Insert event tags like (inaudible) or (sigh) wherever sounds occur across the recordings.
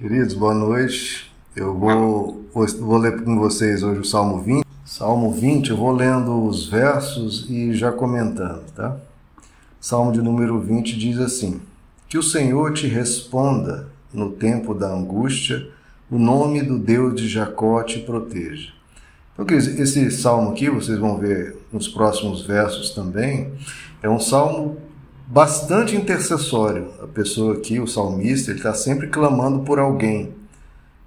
Queridos, boa noite. Eu vou, vou, ler com vocês hoje o Salmo 20. Salmo 20, eu vou lendo os versos e já comentando, tá? Salmo de número 20 diz assim: Que o Senhor te responda no tempo da angústia, o nome do Deus de Jacó te proteja. Então, esse salmo aqui, vocês vão ver nos próximos versos também, é um salmo bastante intercessório. A pessoa aqui, o salmista, ele está sempre clamando por alguém.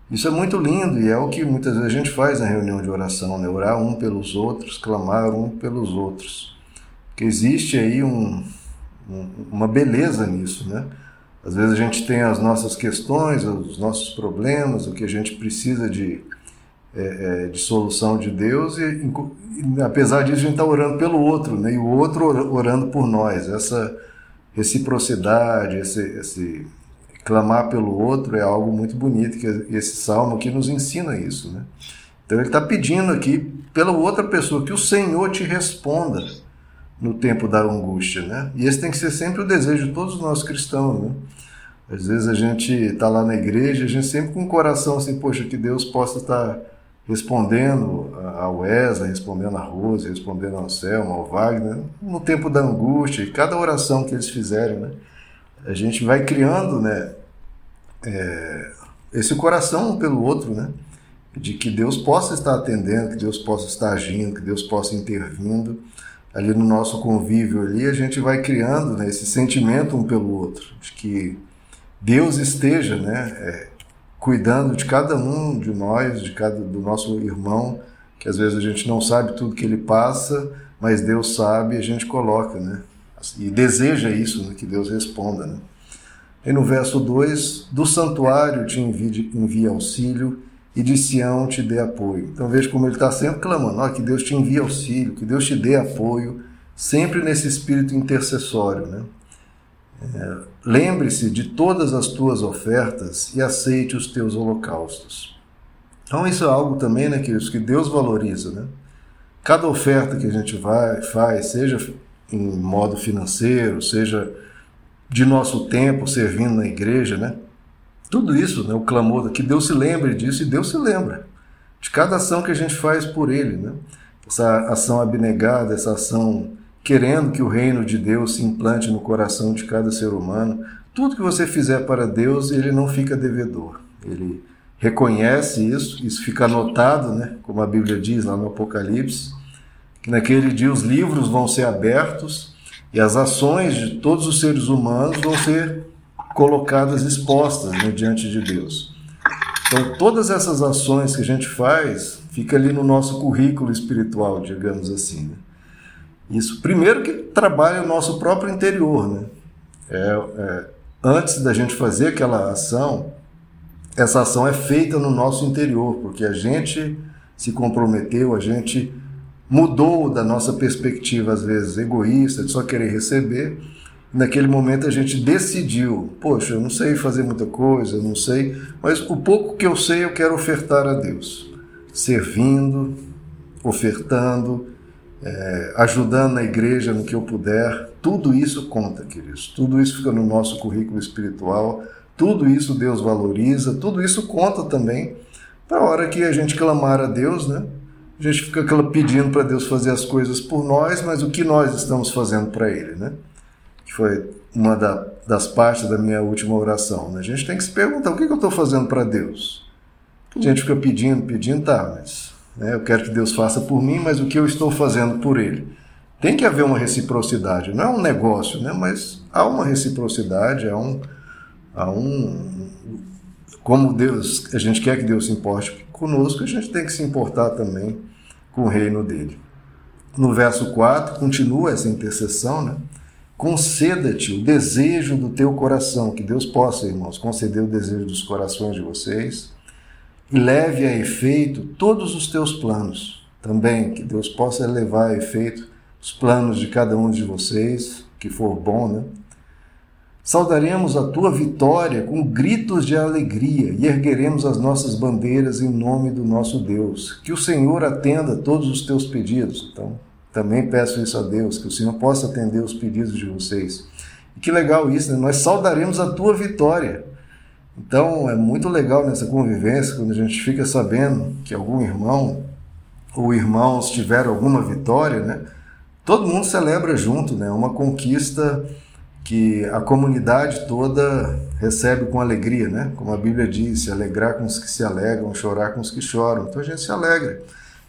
Isso é muito lindo e é o que muitas vezes a gente faz na reunião de oração, né? Orar um pelos outros, clamar um pelos outros. Porque existe aí um, um, uma beleza nisso, né? Às vezes a gente tem as nossas questões, os nossos problemas, o que a gente precisa de, é, é, de solução de Deus, e, e apesar disso a gente está orando pelo outro, né? e o outro orando por nós. Essa reciprocidade, esse, esse clamar pelo outro é algo muito bonito que esse salmo aqui nos ensina isso, né? Então ele está pedindo aqui pela outra pessoa que o Senhor te responda no tempo da angústia, né? E esse tem que ser sempre o desejo de todos nós cristãos, né? Às vezes a gente está lá na igreja, a gente sempre com o coração assim, poxa, que Deus possa estar tá respondendo ao Wesley, respondendo a Rose, respondendo ao Selma, ao Wagner, no tempo da angústia, e cada oração que eles fizerem, né, a gente vai criando né, é, esse coração um pelo outro, né, de que Deus possa estar atendendo, que Deus possa estar agindo, que Deus possa intervindo. Ali no nosso convívio ali, a gente vai criando né, esse sentimento um pelo outro, de que Deus esteja né, é, cuidando de cada um de nós, de cada do nosso irmão, que às vezes a gente não sabe tudo que ele passa, mas Deus sabe e a gente coloca, né? E deseja isso, né? que Deus responda, né? E no verso 2, do santuário te envia, auxílio e de Sião te dê apoio. Então veja como ele está sempre clamando, ó, que Deus te envie auxílio, que Deus te dê apoio, sempre nesse espírito intercessório, né? Lembre-se de todas as tuas ofertas e aceite os teus holocaustos. Então, isso é algo também, né, queridos, que Deus valoriza. Né? Cada oferta que a gente vai, faz, seja em modo financeiro, seja de nosso tempo servindo na igreja, né? Tudo isso, né, o clamor, que Deus se lembre disso e Deus se lembra de cada ação que a gente faz por Ele, né? Essa ação abnegada, essa ação querendo que o reino de Deus se implante no coração de cada ser humano. Tudo que você fizer para Deus, ele não fica devedor. Ele reconhece isso, isso fica anotado, né? como a Bíblia diz lá no Apocalipse, que naquele dia os livros vão ser abertos e as ações de todos os seres humanos vão ser colocadas expostas né, diante de Deus. Então, todas essas ações que a gente faz, fica ali no nosso currículo espiritual, digamos assim. Né? Isso, primeiro, que trabalha o nosso próprio interior. Né? É, é, antes da gente fazer aquela ação, essa ação é feita no nosso interior, porque a gente se comprometeu, a gente mudou da nossa perspectiva, às vezes egoísta, de só querer receber. Naquele momento a gente decidiu: poxa, eu não sei fazer muita coisa, eu não sei, mas o pouco que eu sei eu quero ofertar a Deus, servindo, ofertando, é, ajudando na igreja no que eu puder, tudo isso conta, queridos. Tudo isso fica no nosso currículo espiritual, tudo isso Deus valoriza, tudo isso conta também para a hora que a gente clamar a Deus, né? A gente fica pedindo para Deus fazer as coisas por nós, mas o que nós estamos fazendo para Ele, né? Que foi uma da, das partes da minha última oração. Né? A gente tem que se perguntar: o que, que eu estou fazendo para Deus? A gente fica pedindo, pedindo, tá, mas né? Eu quero que Deus faça por mim, mas o que eu estou fazendo por Ele? Tem que haver uma reciprocidade. Não é um negócio, né? mas há uma reciprocidade, há um, há um. Como Deus, a gente quer que Deus se importe conosco, a gente tem que se importar também com o reino dele. No verso 4, continua essa intercessão, né? Conceda-te o desejo do teu coração, que Deus possa, irmãos, conceder o desejo dos corações de vocês e leve a efeito todos os teus planos. Também que Deus possa levar a efeito os planos de cada um de vocês, que for bom, né? Saudaremos a tua vitória com gritos de alegria e ergueremos as nossas bandeiras em nome do nosso Deus. Que o Senhor atenda todos os teus pedidos. Então, também peço isso a Deus, que o Senhor possa atender os pedidos de vocês. E que legal isso, né? Nós saudaremos a tua vitória Então é muito legal nessa convivência quando a gente fica sabendo que algum irmão ou irmãos tiveram alguma vitória, né? Todo mundo celebra junto, né? Uma conquista que a comunidade toda recebe com alegria, né? Como a Bíblia diz, se alegrar com os que se alegram, chorar com os que choram. Então a gente se alegra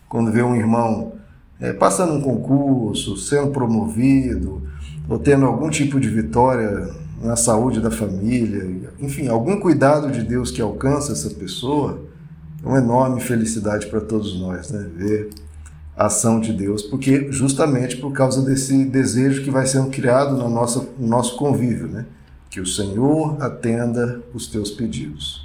quando vê um irmão é, passando um concurso, sendo promovido, ou tendo algum tipo de vitória na saúde da família, enfim, algum cuidado de Deus que alcança essa pessoa, é uma enorme felicidade para todos nós, né? Ver a ação de Deus, porque justamente por causa desse desejo que vai sendo criado no nosso, no nosso convívio, né? Que o Senhor atenda os teus pedidos.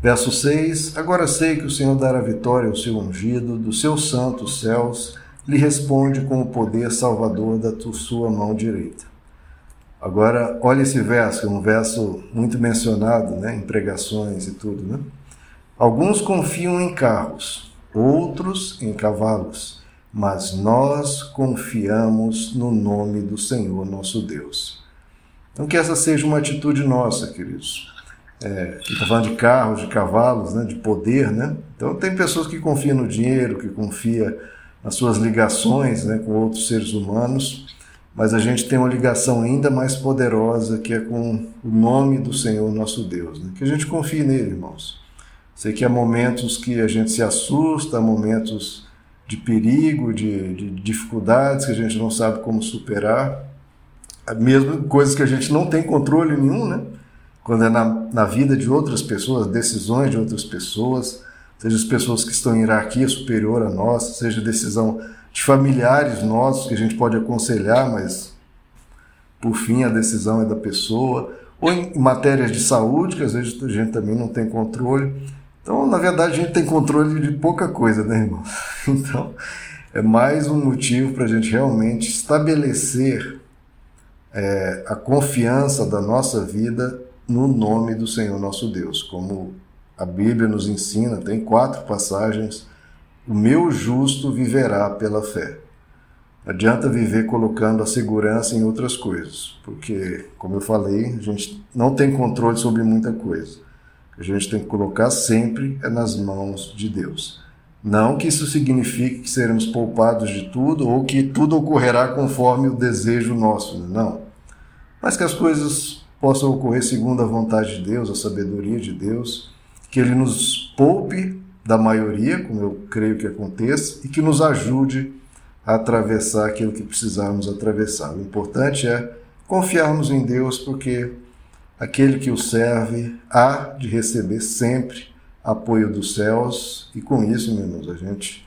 Verso 6: Agora sei que o Senhor dará vitória ao seu ungido, dos seus santos céus, lhe responde com o poder salvador da sua mão direita. Agora, olha esse verso, é um verso muito mencionado né, em pregações e tudo. Né? Alguns confiam em carros, outros em cavalos, mas nós confiamos no nome do Senhor nosso Deus. Então, que essa seja uma atitude nossa, queridos. É, está falando de carros, de cavalos, né, de poder, né? Então, tem pessoas que confiam no dinheiro, que confiam nas suas ligações né, com outros seres humanos, mas a gente tem uma ligação ainda mais poderosa que é com o nome do Senhor nosso Deus. Né? Que a gente confie nele, irmãos. Sei que há momentos que a gente se assusta, há momentos de perigo, de, de dificuldades que a gente não sabe como superar, mesmo coisas que a gente não tem controle nenhum, né? Quando é na, na vida de outras pessoas, decisões de outras pessoas, seja as pessoas que estão em hierarquia superior a nós, seja decisão de familiares nossos que a gente pode aconselhar, mas por fim a decisão é da pessoa, ou em matérias de saúde, que às vezes a gente também não tem controle. Então, na verdade, a gente tem controle de pouca coisa, né, irmão? (laughs) Então, é mais um motivo para a gente realmente estabelecer é, a confiança da nossa vida no nome do Senhor nosso Deus. Como a Bíblia nos ensina, tem quatro passagens: o meu justo viverá pela fé. Não adianta viver colocando a segurança em outras coisas, porque, como eu falei, a gente não tem controle sobre muita coisa a gente tem que colocar sempre é nas mãos de Deus. Não que isso signifique que seremos poupados de tudo ou que tudo ocorrerá conforme o desejo nosso, não. Mas que as coisas possam ocorrer segundo a vontade de Deus, a sabedoria de Deus, que Ele nos poupe da maioria, como eu creio que aconteça, e que nos ajude a atravessar aquilo que precisarmos atravessar. O importante é confiarmos em Deus, porque Aquele que o serve há de receber sempre apoio dos céus, e com isso, meus irmãos, a gente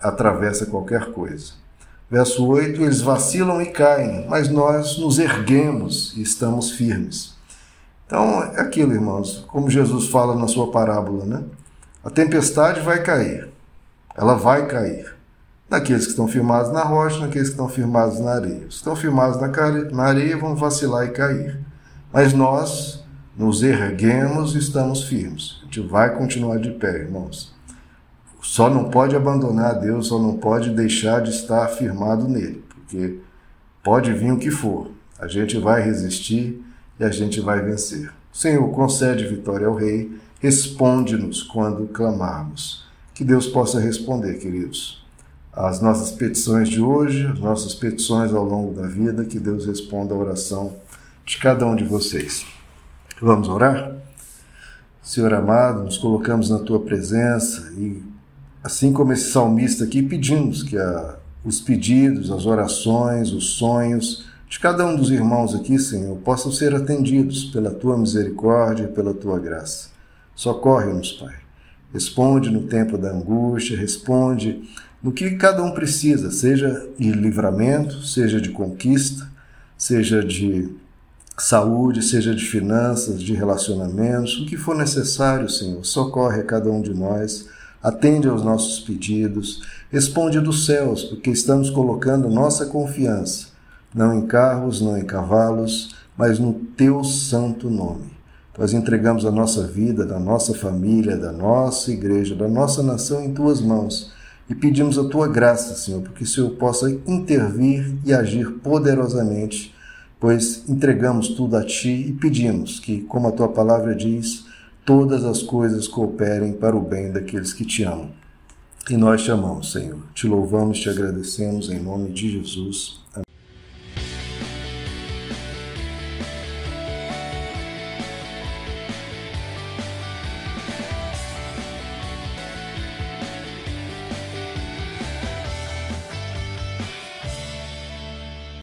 atravessa qualquer coisa. Verso 8: Eles vacilam e caem, mas nós nos erguemos e estamos firmes. Então, é aquilo, irmãos, como Jesus fala na sua parábola, né? A tempestade vai cair, ela vai cair. Naqueles que estão firmados na rocha, naqueles que estão firmados na areia. Os que estão firmados na areia vão vacilar e cair. Mas nós nos erguemos e estamos firmes. A gente vai continuar de pé, irmãos. Só não pode abandonar Deus, só não pode deixar de estar firmado nele, porque pode vir o que for, a gente vai resistir e a gente vai vencer. Senhor, concede vitória ao Rei, responde-nos quando clamarmos. Que Deus possa responder, queridos, às nossas petições de hoje, as nossas petições ao longo da vida, que Deus responda a oração de cada um de vocês. Vamos orar? Senhor amado, nos colocamos na tua presença e, assim como esse salmista aqui, pedimos que a, os pedidos, as orações, os sonhos de cada um dos irmãos aqui, Senhor, possam ser atendidos pela tua misericórdia e pela tua graça. Socorre-nos, Pai. Responde no tempo da angústia, responde no que cada um precisa, seja de livramento, seja de conquista, seja de saúde, seja de finanças, de relacionamentos, o que for necessário, Senhor, socorre a cada um de nós, atende aos nossos pedidos, responde dos céus, porque estamos colocando nossa confiança, não em carros, não em cavalos, mas no teu santo nome. Nós entregamos a nossa vida, da nossa família, da nossa igreja, da nossa nação em tuas mãos e pedimos a tua graça, Senhor, porque o Senhor possa intervir e agir poderosamente pois entregamos tudo a Ti e pedimos que, como a Tua palavra diz, todas as coisas cooperem para o bem daqueles que te amam. E nós te amamos, Senhor. Te louvamos, te agradecemos em nome de Jesus.